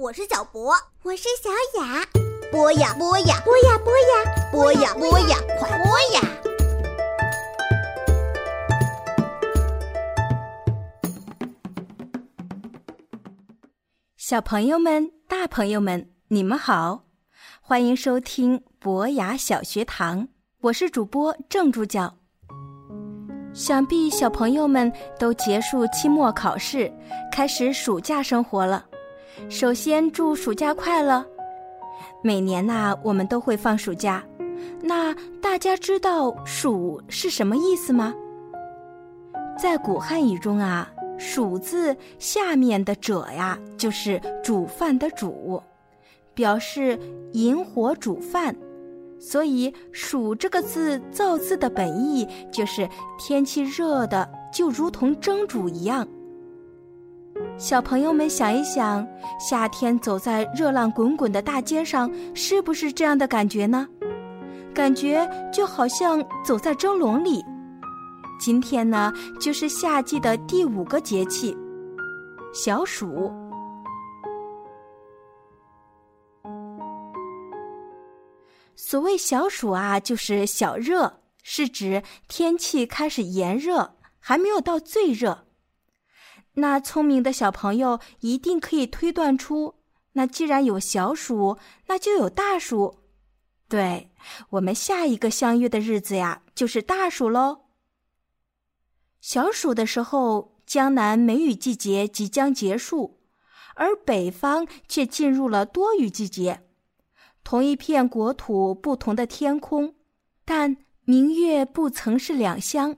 我是小博，我是小雅。播呀播呀，播呀播呀，播呀播呀，快播呀！小朋友们、大朋友们，你们好，欢迎收听博雅小学堂，我是主播郑助教。想必小朋友们都结束期末考试，开始暑假生活了。首先祝暑假快乐！每年呐，我们都会放暑假。那大家知道“暑”是什么意思吗？在古汉语中啊，“暑”字下面的“者”呀，就是煮饭的“煮”，表示引火煮饭。所以“暑”这个字造字的本意就是天气热的，就如同蒸煮一样。小朋友们想一想，夏天走在热浪滚滚的大街上，是不是这样的感觉呢？感觉就好像走在蒸笼里。今天呢，就是夏季的第五个节气——小暑。所谓小暑啊，就是小热，是指天气开始炎热，还没有到最热。那聪明的小朋友一定可以推断出，那既然有小暑，那就有大暑。对，我们下一个相约的日子呀，就是大暑喽。小暑的时候，江南梅雨季节即将结束，而北方却进入了多雨季节。同一片国土，不同的天空，但明月不曾是两乡，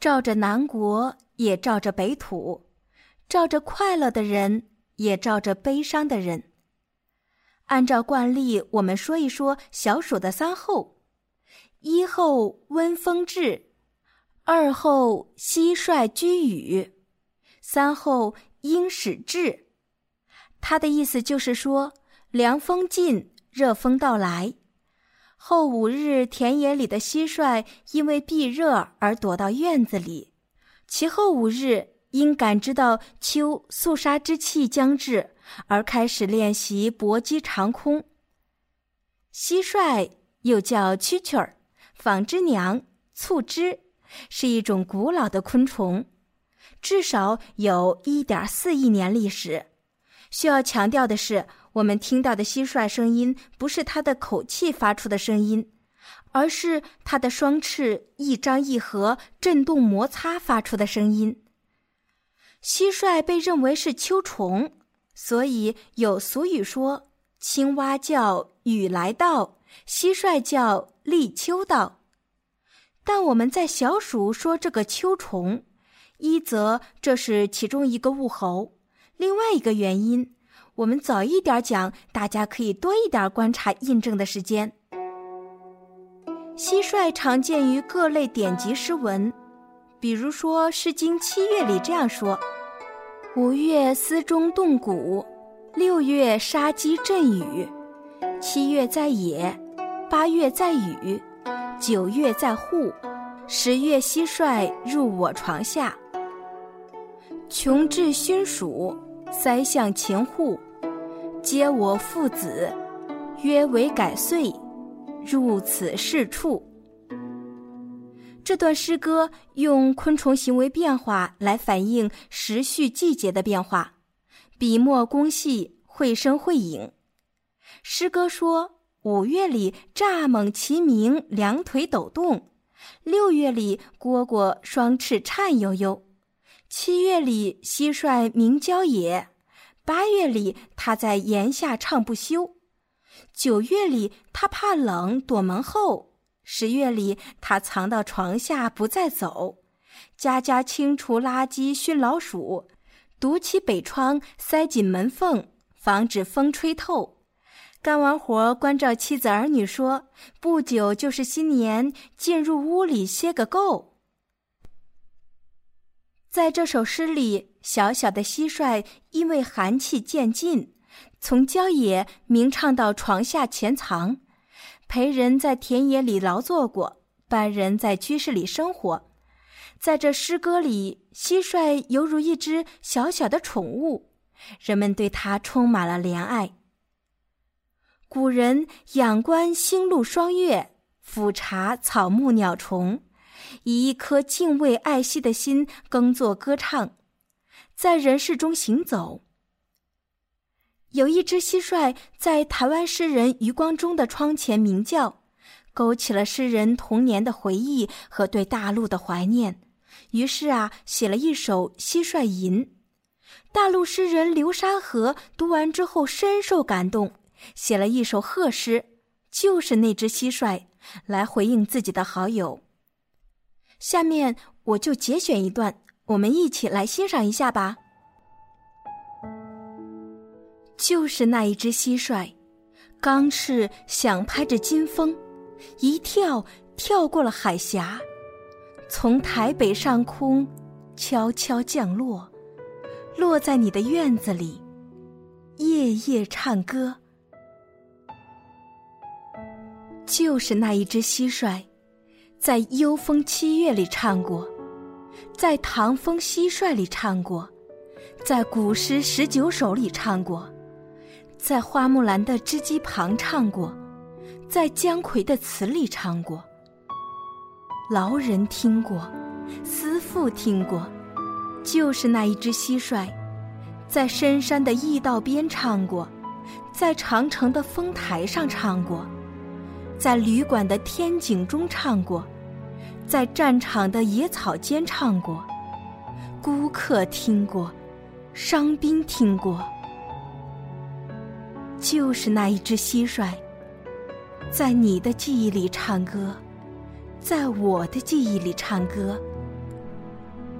照着南国，也照着北土，照着快乐的人，也照着悲伤的人。按照惯例，我们说一说小暑的三候：一候温风至，二候蟋蟀居雨，三候鹰始至。它的意思就是说，凉风劲。热风到来，后五日，田野里的蟋蟀因为避热而躲到院子里。其后五日，因感知到秋肃杀之气将至，而开始练习搏击长空。蟋蟀又叫蛐蛐儿、纺织娘、促织，是一种古老的昆虫，至少有一点四亿年历史。需要强调的是。我们听到的蟋蟀声音，不是它的口气发出的声音，而是它的双翅一张一合、震动摩擦发出的声音。蟋蟀被认为是秋虫，所以有俗语说：“青蛙叫，雨来到；蟋蟀叫，立秋到。”但我们在小暑说这个秋虫，一则这是其中一个物候，另外一个原因。我们早一点讲，大家可以多一点观察印证的时间。蟋蟀常见于各类典籍诗文，比如说《诗经·七月》里这样说：“五月丝中动谷，六月杀鸡震羽，七月在野，八月在雨，九月在户，十月蟋蟀入我床下。穷至熏暑，塞向秦户。”皆我父子，曰为改岁，入此事处。这段诗歌用昆虫行为变化来反映时序季节的变化，笔墨工细，绘声绘影。诗歌说：五月里蚱蜢齐鸣，两腿抖动；六月里蝈蝈双翅颤悠悠；七月里蟋蟀鸣郊野。八月里，他在檐下唱不休；九月里，他怕冷躲门后；十月里，他藏到床下不再走。家家清除垃圾，熏老鼠，堵起北窗，塞紧门缝，防止风吹透。干完活，关照妻子儿女，说：“不久就是新年，进入屋里歇个够。”在这首诗里，小小的蟋蟀因为寒气渐近，从郊野鸣唱到床下潜藏，陪人在田野里劳作过，伴人在居室里生活。在这诗歌里，蟋蟀犹如一只小小的宠物，人们对它充满了怜爱。古人仰观星露霜月，俯察草木鸟虫，以一颗敬畏爱惜的心耕作歌唱，在人世中行走。有一只蟋蟀在台湾诗人余光中的窗前鸣叫，勾起了诗人童年的回忆和对大陆的怀念。于是啊，写了一首《蟋蟀吟》。大陆诗人流沙河读完之后深受感动，写了一首贺诗，就是那只蟋蟀，来回应自己的好友。下面我就节选一段，我们一起来欣赏一下吧。就是那一只蟋蟀，钢翅响拍着金风，一跳跳过了海峡，从台北上空悄悄降落，落在你的院子里，夜夜唱歌。就是那一只蟋蟀，在幽风七月里唱过，在唐风蟋蟀里唱过，在古诗十九首里唱过。在花木兰的织机旁唱过，在姜夔的词里唱过。劳人听过，思妇听过，就是那一只蟋蟀，在深山的驿道边唱过，在长城的烽台上唱过，在旅馆的天井中唱过，在战场的野草间唱过。孤客听过，伤兵听过。就是那一只蟋蟀，在你的记忆里唱歌，在我的记忆里唱歌，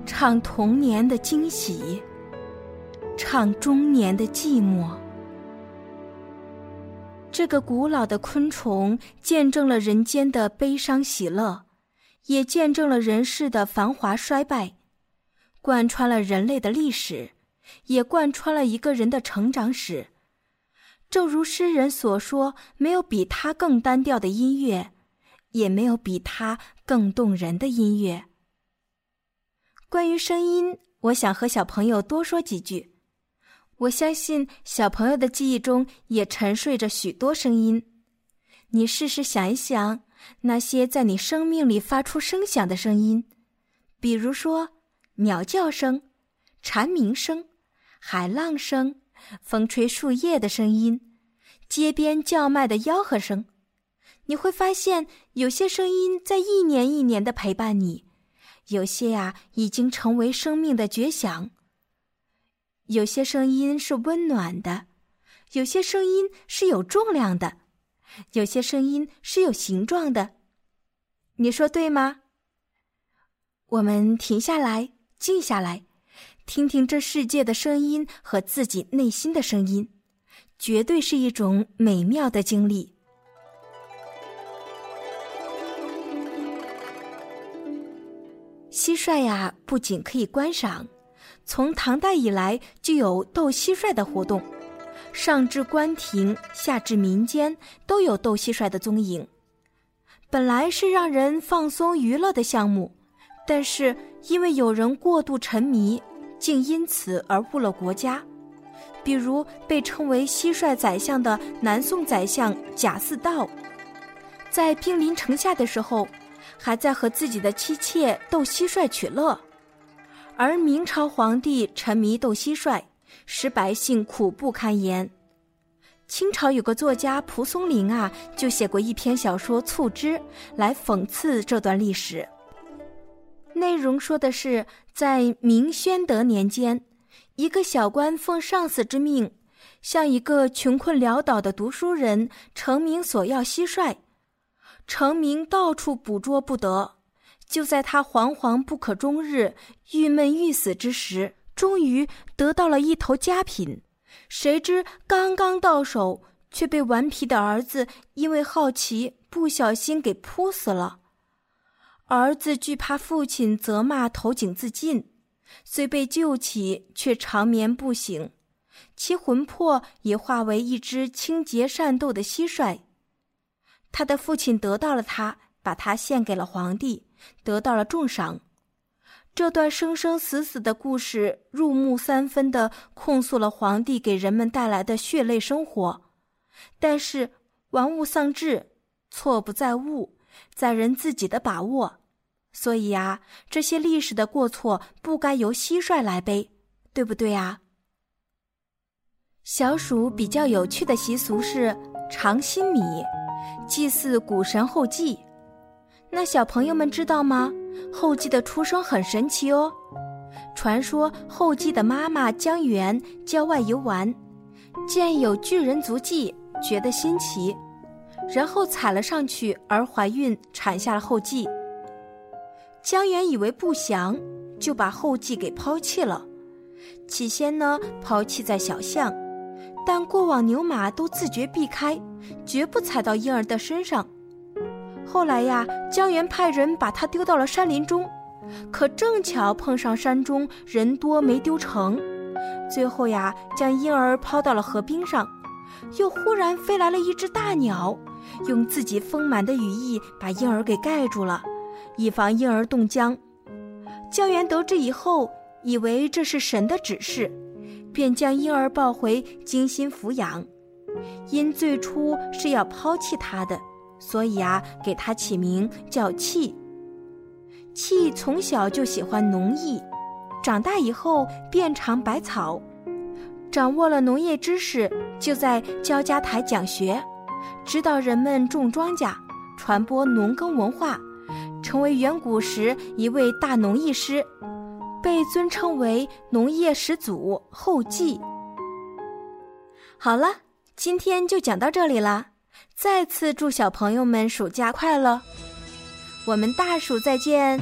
唱童年的惊喜，唱中年的寂寞。这个古老的昆虫见证了人间的悲伤喜乐，也见证了人世的繁华衰败，贯穿了人类的历史，也贯穿了一个人的成长史。正如诗人所说，没有比它更单调的音乐，也没有比它更动人的音乐。关于声音，我想和小朋友多说几句。我相信小朋友的记忆中也沉睡着许多声音。你试试想一想，那些在你生命里发出声响的声音，比如说鸟叫声、蝉鸣声、海浪声。风吹树叶的声音，街边叫卖的吆喝声，你会发现有些声音在一年一年的陪伴你，有些呀已经成为生命的绝响。有些声音是温暖的，有些声音是有重量的，有些声音是有形状的。你说对吗？我们停下来，静下来。听听这世界的声音和自己内心的声音，绝对是一种美妙的经历。蟋蟀呀，不仅可以观赏，从唐代以来就有斗蟋蟀的活动，上至官廷，下至民间，都有斗蟋蟀的踪影。本来是让人放松娱乐的项目，但是因为有人过度沉迷。竟因此而误了国家，比如被称为蟋蟀宰相的南宋宰相贾似道，在兵临城下的时候，还在和自己的妻妾斗蟋蟀取乐；而明朝皇帝沉迷斗蟋蟀，使百姓苦不堪言。清朝有个作家蒲松龄啊，就写过一篇小说《促织》，来讽刺这段历史。内容说的是，在明宣德年间，一个小官奉上司之命，向一个穷困潦倒的读书人程明索要蟋蟀。程明到处捕捉不得，就在他惶惶不可终日、郁闷欲死之时，终于得到了一头佳品。谁知刚刚到手，却被顽皮的儿子因为好奇，不小心给扑死了。儿子惧怕父亲责骂，投井自尽，虽被救起，却长眠不醒，其魂魄也化为一只清洁善斗的蟋蟀。他的父亲得到了他，把他献给了皇帝，得到了重赏。这段生生死死的故事，入木三分的控诉了皇帝给人们带来的血泪生活。但是，玩物丧志，错不在物，在人自己的把握。所以呀，这些历史的过错不该由蟋蟀来背，对不对啊？小暑比较有趣的习俗是尝新米，祭祀古神后稷。那小朋友们知道吗？后稷的出生很神奇哦。传说后稷的妈妈江源郊外游玩，见有巨人足迹，觉得新奇，然后踩了上去，而怀孕产下了后稷。江源以为不祥，就把后稷给抛弃了。起先呢，抛弃在小巷，但过往牛马都自觉避开，绝不踩到婴儿的身上。后来呀，江源派人把他丢到了山林中，可正巧碰上山中人多没丢成，最后呀，将婴儿抛到了河滨上，又忽然飞来了一只大鸟，用自己丰满的羽翼把婴儿给盖住了，以防婴儿冻僵。江源得知以后，以为这是神的指示，便将婴儿抱回精心抚养，因最初是要抛弃他的。所以啊，给他起名叫契。契从小就喜欢农艺，长大以后遍尝百草，掌握了农业知识，就在焦家台讲学，指导人们种庄稼，传播农耕文化，成为远古时一位大农艺师，被尊称为农业始祖后稷。好了，今天就讲到这里了。再次祝小朋友们暑假快乐！我们大暑再见。